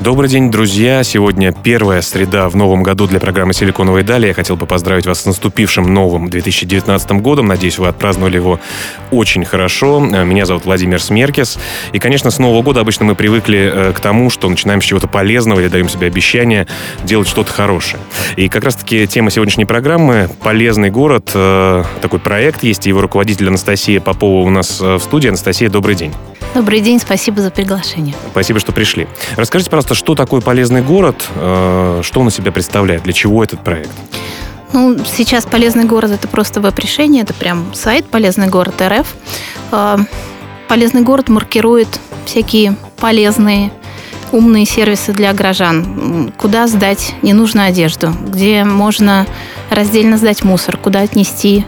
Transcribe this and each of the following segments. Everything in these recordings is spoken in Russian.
Добрый день, друзья. Сегодня первая среда в новом году для программы «Силиконовые дали». Я хотел бы поздравить вас с наступившим новым 2019 годом. Надеюсь, вы отпраздновали его очень хорошо. Меня зовут Владимир Смеркис. И, конечно, с Нового года обычно мы привыкли э, к тому, что начинаем с чего-то полезного или даем себе обещание делать что-то хорошее. И как раз-таки тема сегодняшней программы «Полезный город». Э, такой проект есть, и его руководитель Анастасия Попова у нас э, в студии. Анастасия, добрый день. Добрый день, спасибо за приглашение. Спасибо, что пришли. Расскажите, пожалуйста, что такое полезный город, э, что он из себя представляет, для чего этот проект? Ну, сейчас полезный город это просто веб-решение, это прям сайт полезный город РФ. Э, полезный город маркирует всякие полезные умные сервисы для горожан. Куда сдать ненужную одежду, где можно раздельно сдать мусор, куда отнести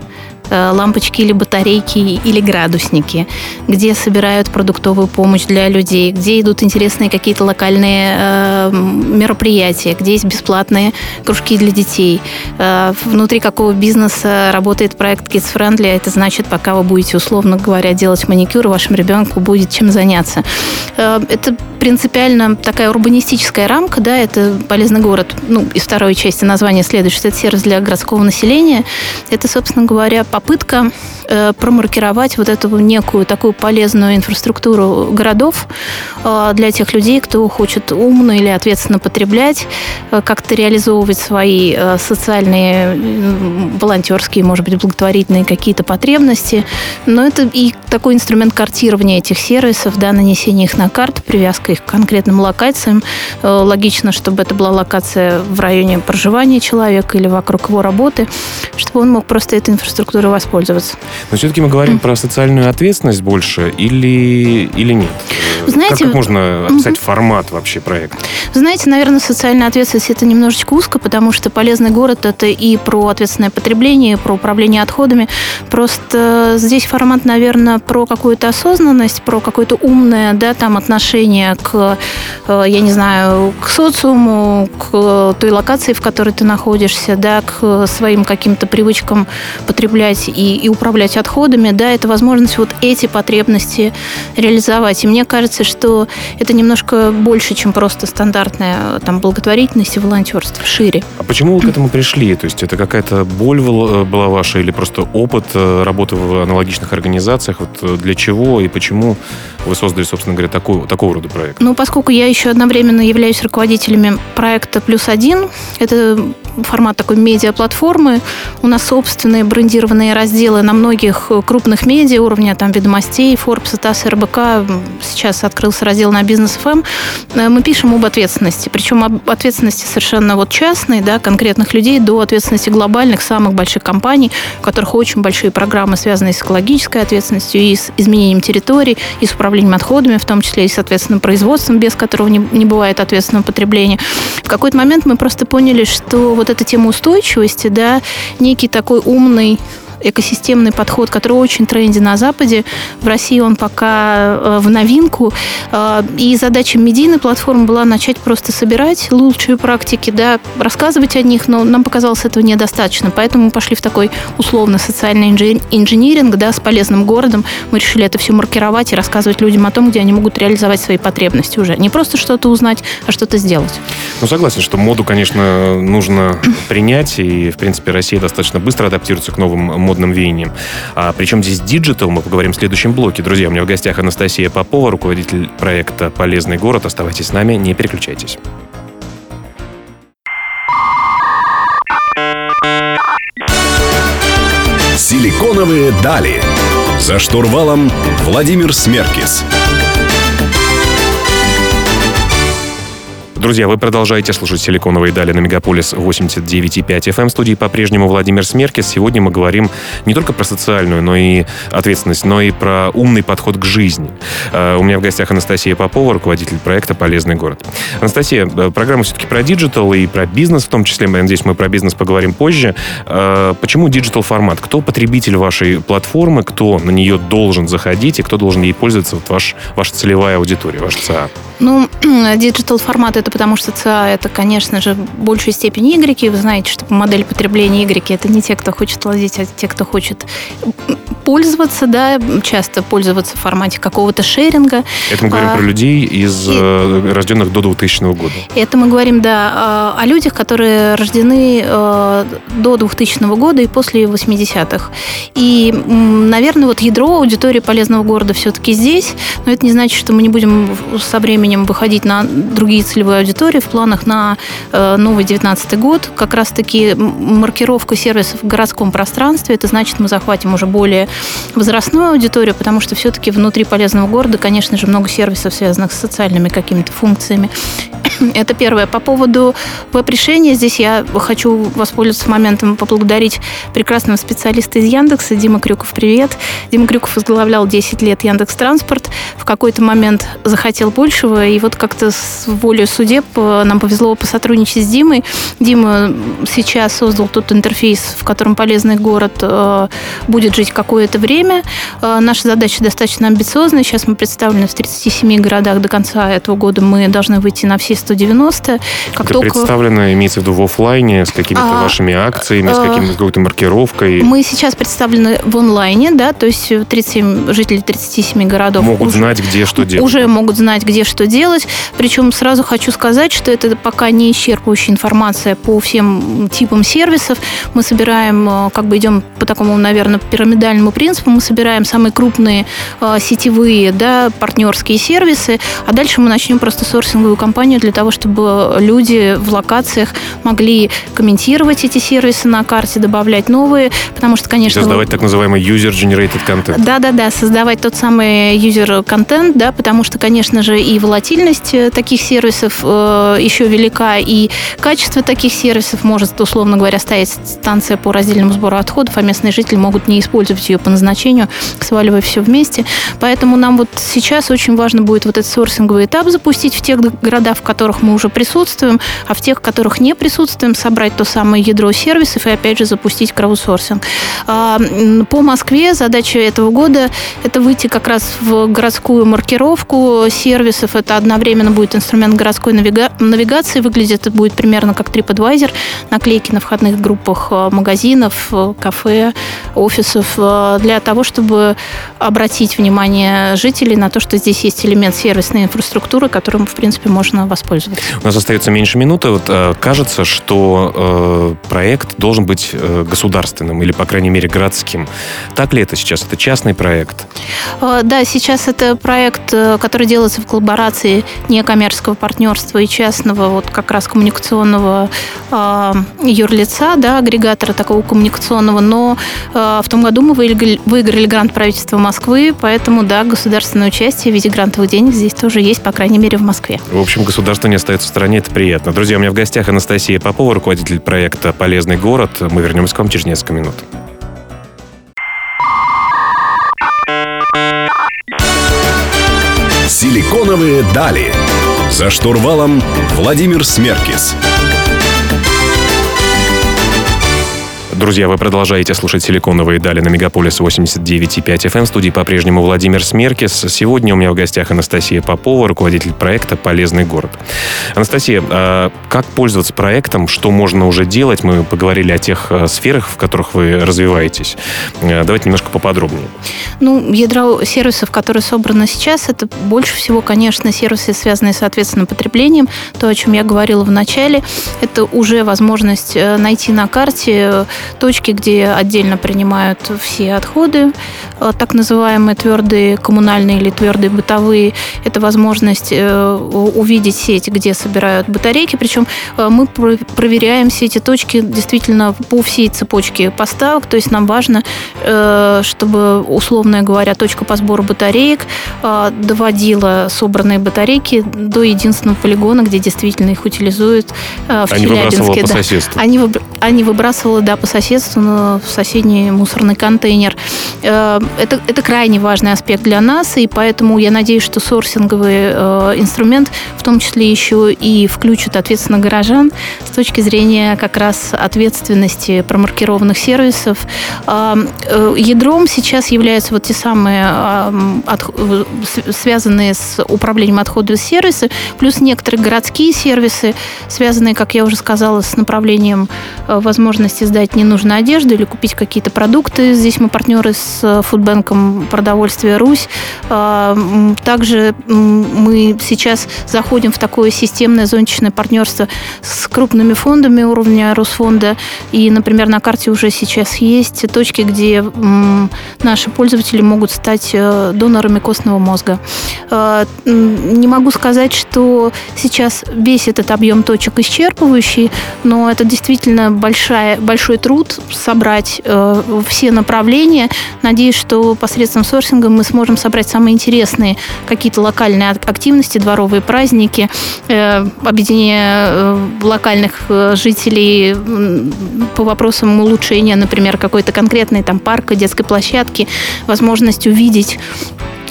лампочки или батарейки или градусники, где собирают продуктовую помощь для людей, где идут интересные какие-то локальные э, мероприятия, где есть бесплатные кружки для детей. Э, внутри какого бизнеса работает проект Kids Friendly, это значит, пока вы будете, условно говоря, делать маникюр, вашему ребенку будет чем заняться. Э, это принципиально такая урбанистическая рамка, да, это полезный город, ну, из второй части названия следует, что это сервис для городского населения. Это, собственно говоря, попытка промаркировать вот эту некую такую полезную инфраструктуру городов э, для тех людей, кто хочет умно или ответственно потреблять, э, как-то реализовывать свои э, социальные, э, волонтерские, может быть, благотворительные какие-то потребности. Но это и такой инструмент картирования этих сервисов, да, нанесения их на карту, привязка их к конкретным локациям. Э, логично, чтобы это была локация в районе проживания человека или вокруг его работы, чтобы он мог просто этой инфраструктурой воспользоваться. Но все-таки мы говорим про социальную ответственность больше или, или нет? Знаете, как, как можно описать угу. формат вообще проекта? Знаете, наверное, социальная ответственность это немножечко узко, потому что полезный город это и про ответственное потребление, и про управление отходами. Просто здесь формат, наверное, про какую-то осознанность, про какое-то умное, да, там отношение к, э, я не знаю, к социуму, к той локации, в которой ты находишься, да, к своим каким-то привычкам потреблять и, и управлять отходами, да, это возможность вот эти потребности реализовать. И мне кажется, что это немножко больше, чем просто стандартная там благотворительность и волонтерство, шире. А почему вы к этому пришли? То есть это какая-то боль э, была ваша или просто опыт э, работы в аналогичных организациях? Вот для чего и почему вы создали, собственно говоря, такой, такого рода проект? Ну, поскольку я еще одновременно являюсь руководителями проекта «Плюс один», это формат такой медиаплатформы, у нас собственные брендированные разделы на многих крупных медиа уровня, там, «Ведомостей», Forbes, ТАСС, РБК, сейчас открылся раздел на бизнес ФМ, э, мы пишем об ответственности, причем об ответственности совершенно вот частной, да, конкретных людей, до ответственности глобальных, самых больших компаний, у которых очень большие программы, связанные с экологической ответственностью и с изменением территорий, и с управлением отходами, в том числе и, соответственно, производством, без которого не, не бывает ответственного потребления. В какой-то момент мы просто поняли, что вот эта тема устойчивости, да, некий такой умный экосистемный подход, который очень тренди на Западе. В России он пока э, в новинку. Э, и задача медийной платформы была начать просто собирать лучшие практики, да, рассказывать о них, но нам показалось этого недостаточно. Поэтому мы пошли в такой условно социальный инжиниринг, да, с полезным городом. Мы решили это все маркировать и рассказывать людям о том, где они могут реализовать свои потребности уже. Не просто что-то узнать, а что-то сделать. Ну, согласен, что моду, конечно, нужно принять, и, в принципе, Россия достаточно быстро адаптируется к новым модным модным веянием. А причем здесь диджитал, мы поговорим в следующем блоке. Друзья, у меня в гостях Анастасия Попова, руководитель проекта «Полезный город». Оставайтесь с нами, не переключайтесь. Силиконовые дали. За штурвалом Владимир Смеркис. Друзья, вы продолжаете слушать «Силиконовые дали» на Мегаполис 89,5 FM. В студии по-прежнему Владимир Смеркис. Сегодня мы говорим не только про социальную но и ответственность, но и про умный подход к жизни. Э, у меня в гостях Анастасия Попова, руководитель проекта «Полезный город». Анастасия, э, программа все-таки про диджитал и про бизнес в том числе. Я надеюсь, мы про бизнес поговорим позже. Э, почему диджитал формат? Кто потребитель вашей платформы? Кто на нее должен заходить и кто должен ей пользоваться? Вот ваш, ваша целевая аудитория, ваш ЦА. Ну, диджитал формат это потому что ЦА это, конечно же, в большей степени Y. Вы знаете, что модель потребления Y это не те, кто хочет лазить, а те, кто хочет пользоваться, да, часто пользоваться в формате какого-то шеринга. Это мы говорим а, про людей из и, э, рожденных до 2000 года. Это мы говорим, да, о людях, которые рождены э, до 2000 года и после 80-х. И, наверное, вот ядро аудитории полезного города все-таки здесь, но это не значит, что мы не будем со временем выходить на другие целевые аудитории в планах на э, новый 19 год. Как раз-таки маркировка сервисов в городском пространстве, это значит, мы захватим уже более возрастную аудиторию, потому что все-таки внутри полезного города, конечно же, много сервисов, связанных с социальными какими-то функциями. Это первое. По поводу веб-решения, здесь я хочу воспользоваться моментом поблагодарить прекрасного специалиста из Яндекса, Дима Крюков, привет. Дима Крюков возглавлял 10 лет Яндекс Транспорт, в какой-то момент захотел большего, и вот как-то с волей судеб э, нам повезло посотрудничать с Димой. Дима сейчас создал тот интерфейс, в котором полезный город э, будет жить какое-то время. Э, наша задача достаточно амбициозная. Сейчас мы представлены в 37 городах. До конца этого года мы должны выйти на все 190. Как Это только... представлено, имеется в виду в офлайне, с какими-то а, вашими акциями, а, с каким-то какой-то маркировкой? Мы сейчас представлены в онлайне, да, то есть 37 жителей 37 городов могут уже, знать, где что делать. Уже могут знать, где что делать. Причем сразу хочу сказать, что это пока не исчерпывающая информация по всем типам сервисов. Мы собираем, э, как бы идем по такому, наверное, пирамидальному принципу, мы собираем самые крупные э, сетевые, да, партнерские сервисы, а дальше мы начнем просто сорсинговую кампанию для того, чтобы люди в локациях могли комментировать эти сервисы на карте, добавлять новые, потому что, конечно... Создавать так называемый user-generated content. Да-да-да, создавать тот самый user-контент, да, потому что, конечно же, и волатильность э, таких сервисов э, еще велика, и качество таких сервисов может, условно говоря, стоять станция по раздельному сбору отходов, а местные жители могут не использовать ее по назначению, сваливая все вместе. Поэтому нам вот сейчас очень важно будет вот этот сорсинговый этап запустить в тех городах, в которых мы уже присутствуем, а в тех, в которых не присутствуем, собрать то самое ядро сервисов и опять же запустить краудсорсинг. А, по Москве задача этого года – это выйти как раз в городскую маркировку сервисов. Это одновременно будет инструмент городской навига- навигации. Выглядит это будет примерно как TripAdvisor. Наклейки на входных группах э, магазинов, э, кафе, офисов. Для того, чтобы обратить внимание жителей на то, что здесь есть элемент сервисной инфраструктуры, которым, в принципе, можно воспользоваться. У нас остается меньше минуты. Вот э, кажется, что э, проект должен быть э, государственным или, по крайней мере, городским. Так ли это сейчас? Это частный проект? Э, да, сейчас это проект, э, который делается в коллаборации некоммерческого партнерства и частного, вот как раз коммуникационного э, юрлица, да, агрегатора такого коммуникационного. Но э, в том году мы выиграли, выиграли грант правительства Москвы, поэтому, да, государственное участие в виде грантовых денег здесь тоже есть, по крайней мере, в Москве. В общем, государство не остается в стороне, это приятно. Друзья, у меня в гостях Анастасия Попова, руководитель проекта «Полезный город». Мы вернемся к вам через несколько минут. Силиконовые дали. За штурвалом Владимир Смеркис. Друзья, вы продолжаете слушать «Силиконовые дали» на Мегаполис 89,5 FM. В студии по-прежнему Владимир Смеркис. Сегодня у меня в гостях Анастасия Попова, руководитель проекта «Полезный город». Анастасия, а как пользоваться проектом? Что можно уже делать? Мы поговорили о тех а, сферах, в которых вы развиваетесь. А, давайте немножко поподробнее. Ну, ядро сервисов, которые собраны сейчас, это больше всего, конечно, сервисы, связанные, соответственно, потреблением. То, о чем я говорила в начале, это уже возможность э, найти на карте точки, где отдельно принимают все отходы, э, так называемые твердые коммунальные или твердые бытовые. Это возможность э, увидеть сеть, где собирают батарейки. Причем э, мы проверяем все эти точки действительно по всей цепочке поставок. То есть нам важно, чтобы, условно говоря, точка по сбору батареек доводила собранные батарейки до единственного полигона, где действительно их утилизуют в Они Челябинске. Выбрасывала по соседству. Они, они выбрасывала, да, по соседству соседству в соседний мусорный контейнер. Э, это, это крайне важный аспект для нас, и поэтому я надеюсь, что сорсинговый э, инструмент в том числе еще и включит ответственно горожан с точки зрения как раз ответственности промаркированных сервисов. Ядром сейчас являются вот те самые связанные с управлением отходов сервисы, плюс некоторые городские сервисы, связанные, как я уже сказала, с направлением э, возможности сдать ненужную одежду или купить какие-то продукты. Здесь мы партнеры с Фудбанком продовольствия Русь. А, также мы сейчас заходим в такое системное зонтичное партнерство с крупными фондами уровня Росфонда. И, например, на карте уже сейчас есть точки, где наши пользователи могут стать э, донорами костного мозга. А, не могу сказать, что сейчас весь этот объем точек исчерпывающий, но это действительно большая, большой труд собрать э, все направления. Надеюсь, что посредством сорсинга мы сможем собрать самые интересные какие-то локальные активности, дворовые праздники, э, объединение э, локальных э, жителей по вопросам улучшения, например, какой-то конкретной там парка, детской площадки, возможность увидеть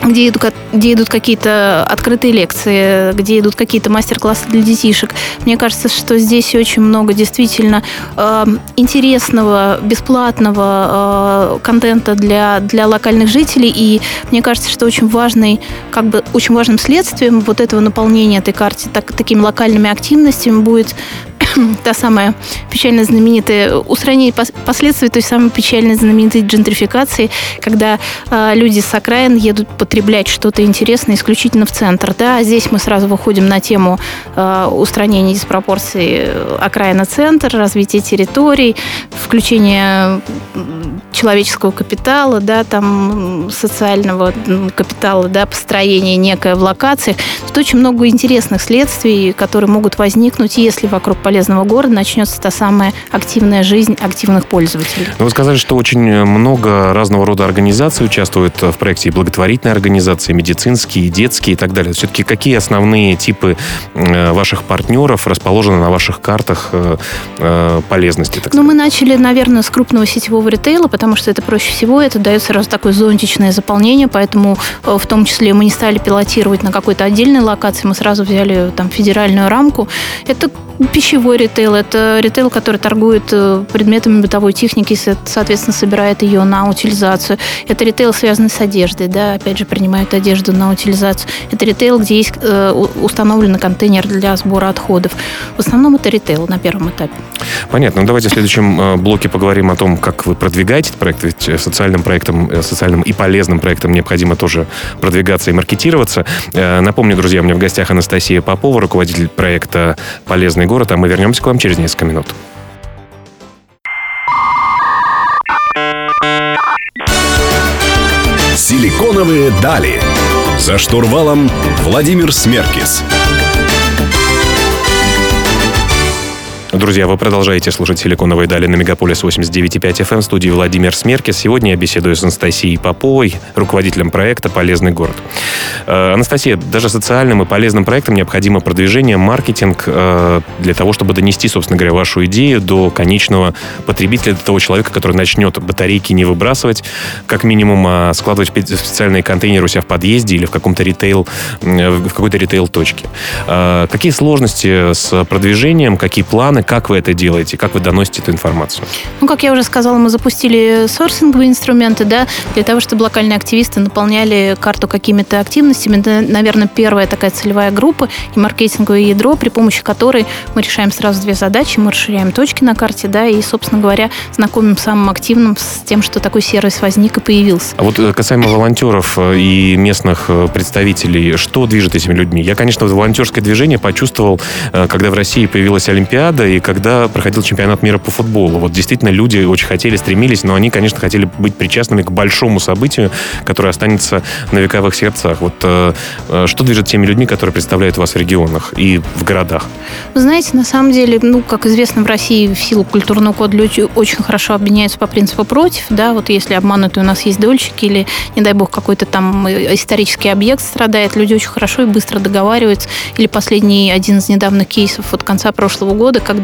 где идут, где идут какие-то открытые лекции, где идут какие-то мастер-классы для детишек. Мне кажется, что здесь очень много действительно э, интересного, бесплатного э, контента для, для локальных жителей. И мне кажется, что очень важный, как бы очень важным следствием вот этого наполнения этой карты так, такими локальными активностями будет та самая печально знаменитая устранение последствий той самой печально знаменитой джентрификации, когда э, люди с окраин едут потреблять что-то интересное исключительно в центр. Да, здесь мы сразу выходим на тему э, устранения диспропорций окраина-центр, развития территорий, включения человеческого капитала, да, там социального капитала, да, построения некой в локациях. Тут очень много интересных следствий, которые могут возникнуть, если вокруг полезного города начнется та самая активная жизнь активных пользователей. Ну, вы сказали, что очень много разного рода организаций участвуют в проекте, и благотворительные организации, медицинские, детские и так далее. Все-таки какие основные типы э, ваших партнеров расположены на ваших картах э, э, полезности? Ну, мы начали, наверное, с крупного сетевого ритейла, потому что это проще всего, это дает сразу такое зонтичное заполнение, поэтому э, в том числе мы не стали пилотировать на какой-то отдельной локации, мы сразу взяли там федеральную рамку. Это пищевой ритейл, это ритейл, который торгует э, предметами бытовой техники, соответственно, собирает ее на утилизацию. Это ритейл, связанный с одеждой, да, опять же, принимают одежду на утилизацию. Это ритейл, где есть э, установленный контейнер для сбора отходов. В основном это ритейл на первом этапе. Понятно. Ну, давайте в следующем э, блоке поговорим о том, как вы продвигаете этот проект. Ведь социальным проектом, социальным и полезным проектом необходимо тоже продвигаться и маркетироваться. Напомню, друзья, у меня в гостях Анастасия Попова, руководитель проекта «Полезный город», а мы вернемся к вам через несколько минут. Силиконовые дали. За штурвалом Владимир Смеркис. Друзья, вы продолжаете слушать «Силиконовые дали» на Мегаполис 89.5 FM в студии Владимир Смеркис. Сегодня я беседую с Анастасией Поповой, руководителем проекта «Полезный город». Э, Анастасия, даже социальным и полезным проектам необходимо продвижение, маркетинг э, для того, чтобы донести, собственно говоря, вашу идею до конечного потребителя, до того человека, который начнет батарейки не выбрасывать, как минимум, а складывать специальные контейнеры у себя в подъезде или в каком-то ритейл, в какой-то ритейл-точке. Э, какие сложности с продвижением, какие планы, планы, как вы это делаете, как вы доносите эту информацию? Ну, как я уже сказала, мы запустили сорсинговые инструменты, да, для того, чтобы локальные активисты наполняли карту какими-то активностями. Это, наверное, первая такая целевая группа и маркетинговое ядро, при помощи которой мы решаем сразу две задачи. Мы расширяем точки на карте, да, и, собственно говоря, знакомим самым активным с тем, что такой сервис возник и появился. А вот э, касаемо волонтеров э, и местных э, представителей, что движет этими людьми? Я, конечно, волонтерское движение почувствовал, когда в России появилась Олимпиада, и когда проходил чемпионат мира по футболу. Вот действительно люди очень хотели, стремились, но они, конечно, хотели быть причастными к большому событию, которое останется на вековых сердцах. Вот э, что движет теми людьми, которые представляют вас в регионах и в городах? Вы знаете, на самом деле, ну, как известно, в России в силу культурного кода люди очень хорошо объединяются по принципу против, да, вот если обманутый у нас есть дольщик или, не дай бог, какой-то там исторический объект страдает, люди очень хорошо и быстро договариваются. Или последний один из недавних кейсов от конца прошлого года, когда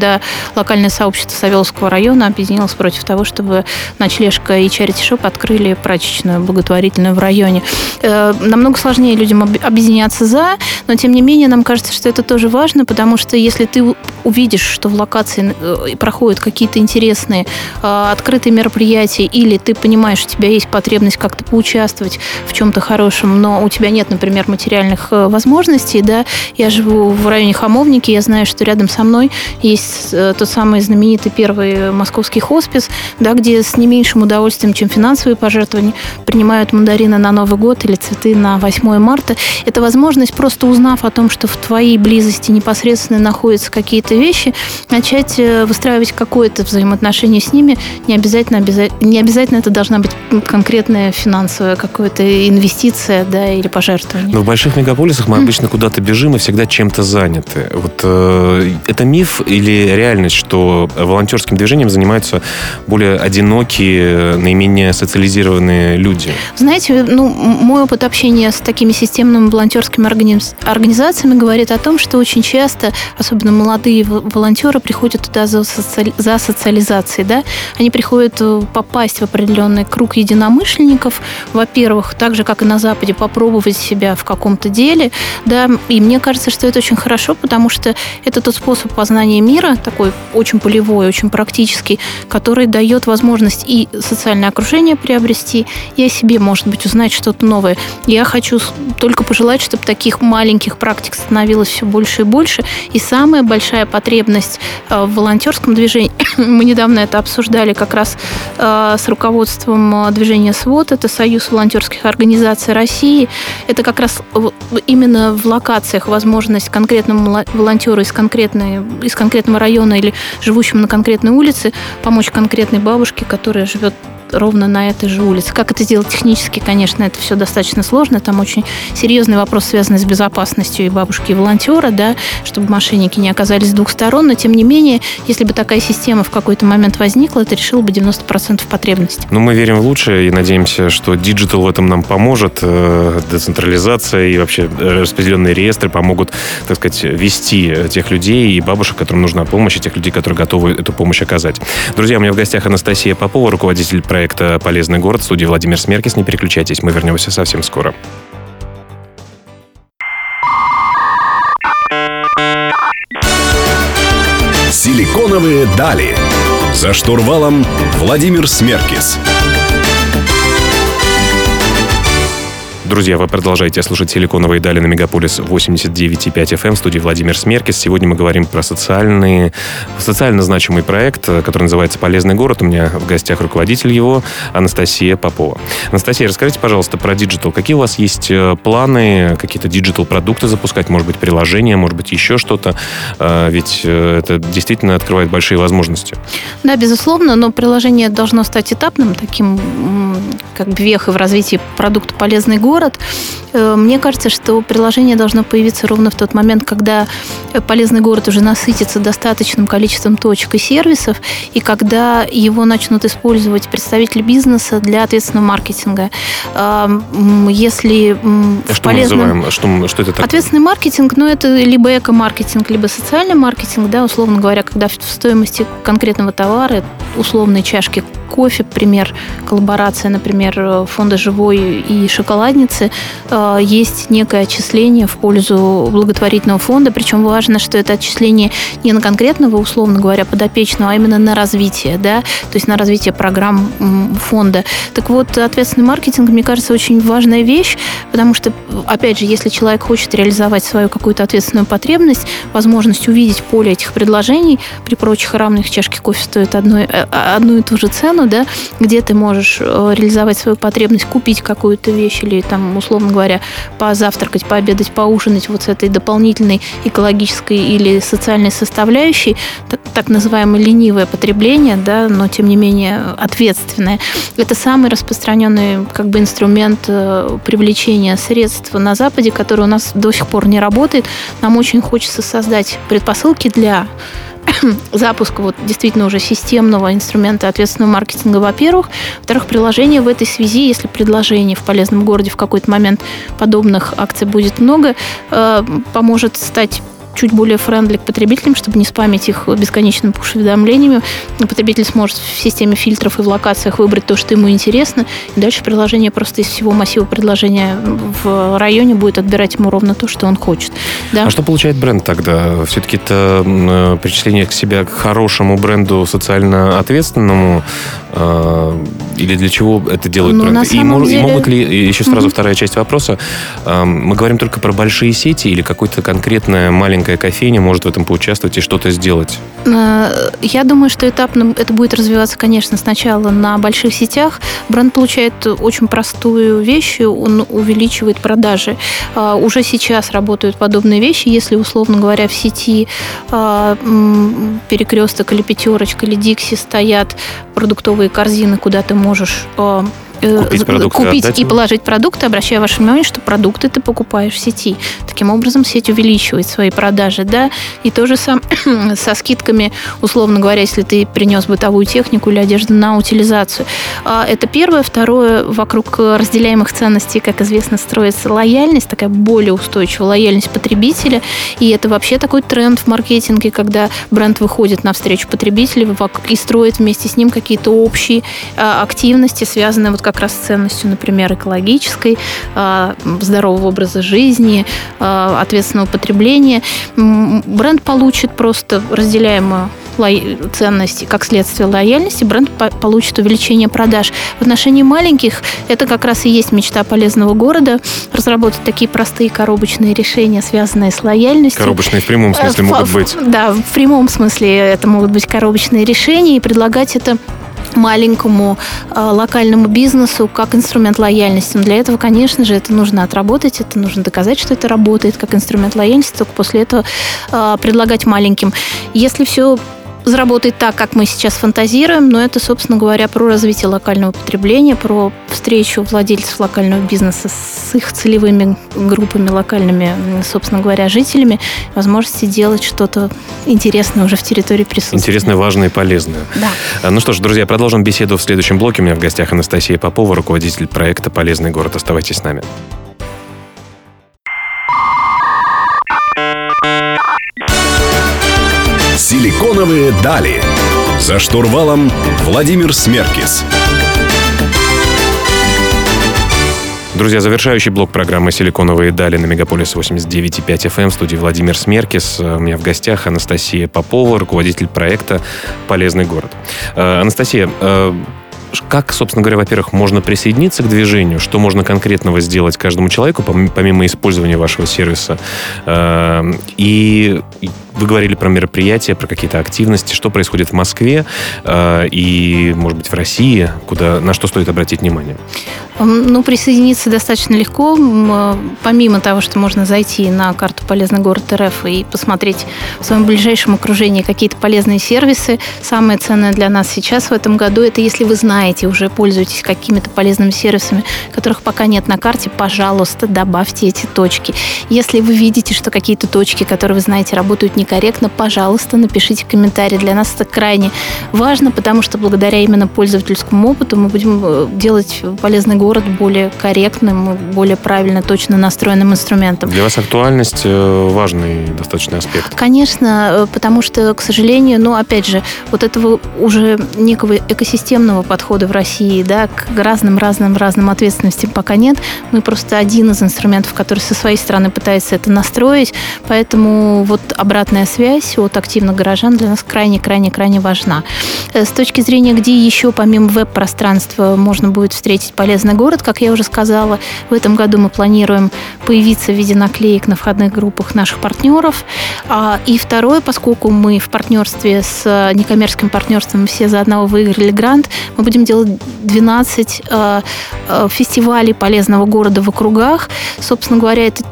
локальное сообщество Савеловского района объединилось против того, чтобы ночлежка и чарити шоп открыли прачечную благотворительную в районе. Э, намного сложнее людям объединяться за, но тем не менее нам кажется, что это тоже важно, потому что если ты увидишь, что в локации э, проходят какие-то интересные э, открытые мероприятия, или ты понимаешь, что у тебя есть потребность как-то поучаствовать в чем-то хорошем, но у тебя нет, например, материальных возможностей, да, я живу в районе Хамовники, я знаю, что рядом со мной есть тот самый знаменитый первый московский хоспис, да, где с не меньшим удовольствием, чем финансовые пожертвования, принимают мандарины на Новый год или цветы на 8 марта. Это возможность, просто узнав о том, что в твоей близости непосредственно находятся какие-то вещи, начать э, выстраивать какое-то взаимоотношение с ними. Не обязательно, не обязательно это должна быть конкретная финансовая какая-то инвестиция да, или пожертвование. Но в больших мегаполисах мы обычно куда-то бежим и всегда чем-то заняты. Вот э, это миф или реальность, что волонтерским движением занимаются более одинокие, наименее социализированные люди? Знаете, ну, мой опыт общения с такими системными волонтерскими организациями говорит о том, что очень часто, особенно молодые волонтеры, приходят туда за, соци... за социализацией. Да? Они приходят э, попасть в определенный круг единомышленников, во-первых, так же, как и на Западе, попробовать себя в каком-то деле. Да? И мне кажется, что это очень хорошо, потому что это тот способ познания мира, такой очень полевой, очень практический, который дает возможность и социальное окружение приобрести, и о себе, может быть, узнать что-то новое. Я хочу только пожелать, чтобы таких маленьких практик становилось все больше и больше. И самая большая потребность э, в волонтерском движении, мы недавно это обсуждали как раз э, с руководством э, движения СВОТ, это Союз волонтерских организаций России, это как раз именно в локациях возможность конкретному волонтеру из, конкретной, из конкретного района или живущему на конкретной улице помочь конкретной бабушке, которая живет ровно на этой же улице. Как это сделать технически, конечно, это все достаточно сложно. Там очень серьезный вопрос, связанный с безопасностью и бабушки, и волонтера, да, чтобы мошенники не оказались с двух сторон. Но, тем не менее, если бы такая система в какой-то момент возникла, это решило бы 90% потребностей. Ну, мы верим в лучшее и надеемся, что диджитал в этом нам поможет. Э, децентрализация и вообще э, распределенные реестры помогут, так сказать, вести тех людей и бабушек, которым нужна помощь, и тех людей, которые готовы эту помощь оказать. Друзья, у меня в гостях Анастасия Попова, руководитель проекта проекта «Полезный город» студии Владимир Смеркис. Не переключайтесь, мы вернемся совсем скоро. Силиконовые дали. За штурвалом Владимир Смеркис. Друзья, вы продолжаете слушать «Силиконовые дали» на Мегаполис 89,5 FM в студии Владимир Смеркис. Сегодня мы говорим про социальный, социально значимый проект, который называется «Полезный город». У меня в гостях руководитель его Анастасия Попова. Анастасия, расскажите, пожалуйста, про диджитал. Какие у вас есть э, планы, какие-то диджитал-продукты запускать? Может быть, приложения, может быть, еще что-то? Э, ведь э, это действительно открывает большие возможности. Да, безусловно, но приложение должно стать этапным, таким как бы вехой в развитии продукта «Полезный город», город. Э, мне кажется, что приложение должно появиться ровно в тот момент, когда полезный город уже насытится достаточным количеством точек и сервисов, и когда его начнут использовать представители бизнеса для ответственного маркетинга. Если а что полезном... мы называем? Что, что это такое? Ответственный маркетинг, ну, это либо эко-маркетинг, либо социальный маркетинг, да, условно говоря, когда в стоимости конкретного товара, условной чашки кофе, пример, коллаборация, например, фонда «Живой» и «Шоколадницы», э, есть некое отчисление в пользу благотворительного фонда, причем важно, что это отчисление не на конкретного, условно говоря, подопечного, а именно на развитие, да, то есть на развитие программ фонда. Так вот, ответственный маркетинг, мне кажется, очень важная вещь, потому что, опять же, если человек хочет реализовать свою какую-то ответственную потребность, возможность увидеть поле этих предложений, при прочих равных чашки кофе стоит одну, э, одну и ту же цену, да, где ты можешь э, реализовать свою потребность, купить какую-то вещь или там условно говоря, позавтракать, пообедать, поужинать вот с этой дополнительной экологической или социальной составляющей, так называемое ленивое потребление, да, но тем не менее ответственное. Это самый распространенный как бы инструмент э, привлечения средств на Западе, который у нас до сих пор не работает. Нам очень хочется создать предпосылки для запуска вот действительно уже системного инструмента ответственного маркетинга, во-первых. Во-вторых, приложение в этой связи, если предложений в полезном городе в какой-то момент подобных акций будет много, э, поможет стать чуть более френдли к потребителям, чтобы не спамить их бесконечными пуш-уведомлениями. Потребитель сможет в системе фильтров и в локациях выбрать то, что ему интересно, и дальше приложение просто из всего массива предложения в районе будет отбирать ему ровно то, что он хочет. Да? А что получает бренд тогда? Все-таки это э, причисление к себя к хорошему бренду социально ответственному, э, или для чего это делают ну, бренды? И, деле... и могут ли, еще сразу mm-hmm. вторая часть вопроса, мы говорим только про большие сети или какое-то конкретное маленькое маленькая кофейня может в этом поучаствовать и что-то сделать? Э, я думаю, что этапно это будет развиваться, конечно, сначала на больших сетях. Бренд получает очень простую вещь, он увеличивает продажи. Э, уже сейчас работают подобные вещи, если, условно говоря, в сети э, перекресток или пятерочка или Дикси стоят продуктовые корзины, куда ты можешь Э, купить, продукты, купить и положить продукты, обращая ваше внимание, что продукты ты покупаешь в сети. Таким образом, сеть увеличивает свои продажи, да, и тоже сам со скидками, условно говоря, если ты принес бытовую технику или одежду на утилизацию. А, это первое. Второе, вокруг разделяемых ценностей, как известно, строится лояльность, такая более устойчивая лояльность потребителя, и это вообще такой тренд в маркетинге, когда бренд выходит навстречу потребителю и строит вместе с ним какие-то общие а, активности, связанные вот как раз ценностью, например, экологической, а, здорового образа жизни, а, ответственного потребления, бренд получит просто разделяемую ценности, как следствие лояльности, бренд получит увеличение продаж. В отношении маленьких это как раз и есть мечта полезного города, разработать такие простые коробочные решения, связанные с лояльностью. Коробочные в прямом смысле э, могут быть. Да, в прямом смысле это могут быть коробочные решения, и предлагать это маленькому э, локальному бизнесу как инструмент лояльности. Но для этого, конечно же, это нужно отработать, это нужно доказать, что это работает как инструмент лояльности, только после этого э, предлагать маленьким. Если все заработает так, как мы сейчас фантазируем, но это, собственно говоря, про развитие локального потребления, про встречу владельцев локального бизнеса с их целевыми группами, локальными, собственно говоря, жителями, возможности делать что-то интересное уже в территории присутствия. Интересное, важное и полезное. Да. А, ну что ж, друзья, продолжим беседу в следующем блоке. У меня в гостях Анастасия Попова, руководитель проекта «Полезный город». Оставайтесь с нами. Силиконовые дали. За штурвалом Владимир Смеркис. Друзья, завершающий блок программы «Силиконовые дали» на Мегаполис 89.5 FM эм в студии Владимир Смеркис. У меня в гостях Анастасия Попова, руководитель проекта «Полезный город». Э, Анастасия, э, как, собственно говоря, во-первых, можно присоединиться к движению, что можно конкретного сделать каждому человеку, помимо использования вашего сервиса. Э, и вы говорили про мероприятия, про какие-то активности, что происходит в Москве э, и, может быть, в России, куда, на что стоит обратить внимание? Ну, присоединиться достаточно легко. Э, помимо того, что можно зайти на карту «Полезный город РФ» и посмотреть в своем ближайшем окружении какие-то полезные сервисы, самое ценное для нас сейчас в этом году – это если вы знаете, уже пользуетесь какими-то полезными сервисами, которых пока нет на карте, пожалуйста, добавьте эти точки. Если вы видите, что какие-то точки, которые вы знаете, работают не некорректно, пожалуйста, напишите комментарий. Для нас это крайне важно, потому что благодаря именно пользовательскому опыту мы будем э, делать полезный город более корректным, более правильно, точно настроенным инструментом. Для вас актуальность э, важный достаточно аспект. Конечно, э, потому что, к сожалению, ну, опять же, вот этого уже некого экосистемного подхода в России, да, к разным-разным-разным ответственностям пока нет. Мы просто один из инструментов, который со своей стороны пытается это настроить, поэтому вот обратная обратная связь от активных горожан для нас крайне-крайне-крайне важна. Э, с точки зрения, где еще помимо веб-пространства можно будет встретить полезный город, как я уже сказала, в этом году мы планируем появиться в виде наклеек на входных группах наших партнеров. А, и второе, поскольку мы в партнерстве с э, некоммерческим партнерством все за одного выиграли грант, мы будем делать 12 э, фестивалей полезного города в округах. Собственно говоря, это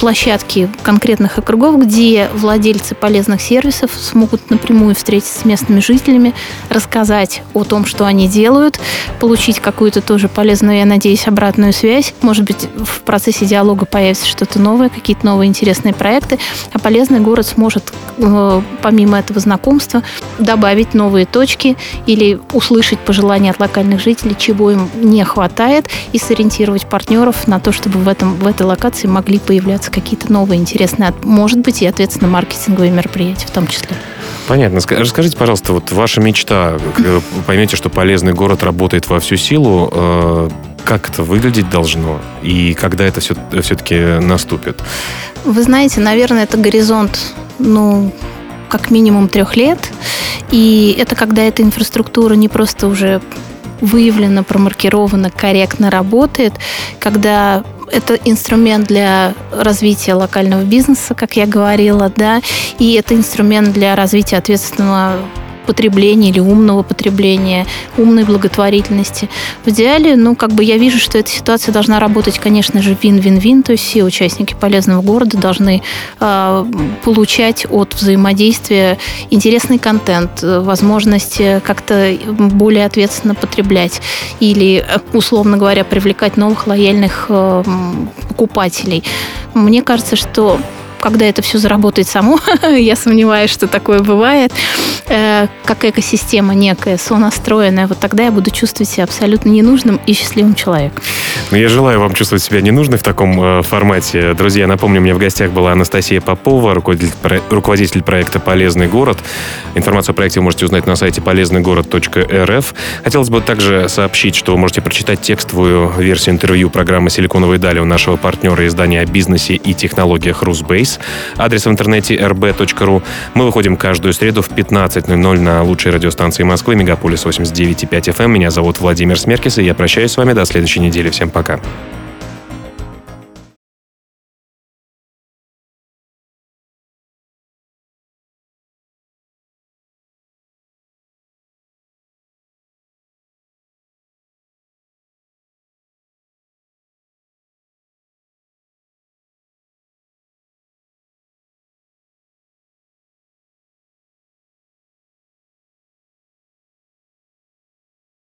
площадки конкретных округов, где владельцы полезных сервисов смогут напрямую встретиться с местными жителями, рассказать о том, что они делают, получить какую-то тоже полезную, я надеюсь, обратную связь. Может быть, в процессе диалога появится что-то новое, какие-то новые интересные проекты, а полезный город сможет, э, помимо этого знакомства, добавить новые точки или услышать пожелания от локальных жителей, чего им не хватает, и сориентировать партнеров на то, чтобы в, этом, в этой локации могли появляться какие-то новые интересные, может быть, и ответственно маркетинговые мероприятия в том числе. Понятно. Расскажите, пожалуйста, вот ваша мечта, поймете, что полезный город работает во всю силу, э, как это выглядеть должно и когда это все, все-таки наступит? Вы знаете, наверное, это горизонт, ну, как минимум трех лет. И это когда эта инфраструктура не просто уже выявлена, промаркирована, корректно работает, когда это инструмент для развития локального бизнеса, как я говорила, да, и это инструмент для развития ответственного потребления или умного потребления, умной благотворительности. В идеале, ну, как бы я вижу, что эта ситуация должна работать, конечно же, вин-вин-вин, то есть все участники полезного города должны э, получать от взаимодействия интересный контент, возможность как-то более ответственно потреблять или, условно говоря, привлекать новых лояльных э, покупателей. Мне кажется, что когда это все заработает само, я сомневаюсь, что такое бывает, э, как экосистема некая, сонастроенная, вот тогда я буду чувствовать себя абсолютно ненужным и счастливым человеком. Ну, я желаю вам чувствовать себя ненужной в таком э, формате. Друзья, напомню, у меня в гостях была Анастасия Попова, руководитель проекта «Полезный город». Информацию о проекте вы можете узнать на сайте полезныйгород.рф. Хотелось бы также сообщить, что вы можете прочитать текстовую версию интервью программы «Силиконовые дали» у нашего партнера издания о бизнесе и технологиях «Русбейс». Space. Адрес в интернете rb.ru. Мы выходим каждую среду в 15.00 на лучшей радиостанции Москвы, Мегаполис 89.5 FM. Меня зовут Владимир Смеркис, и я прощаюсь с вами до следующей недели. Всем пока.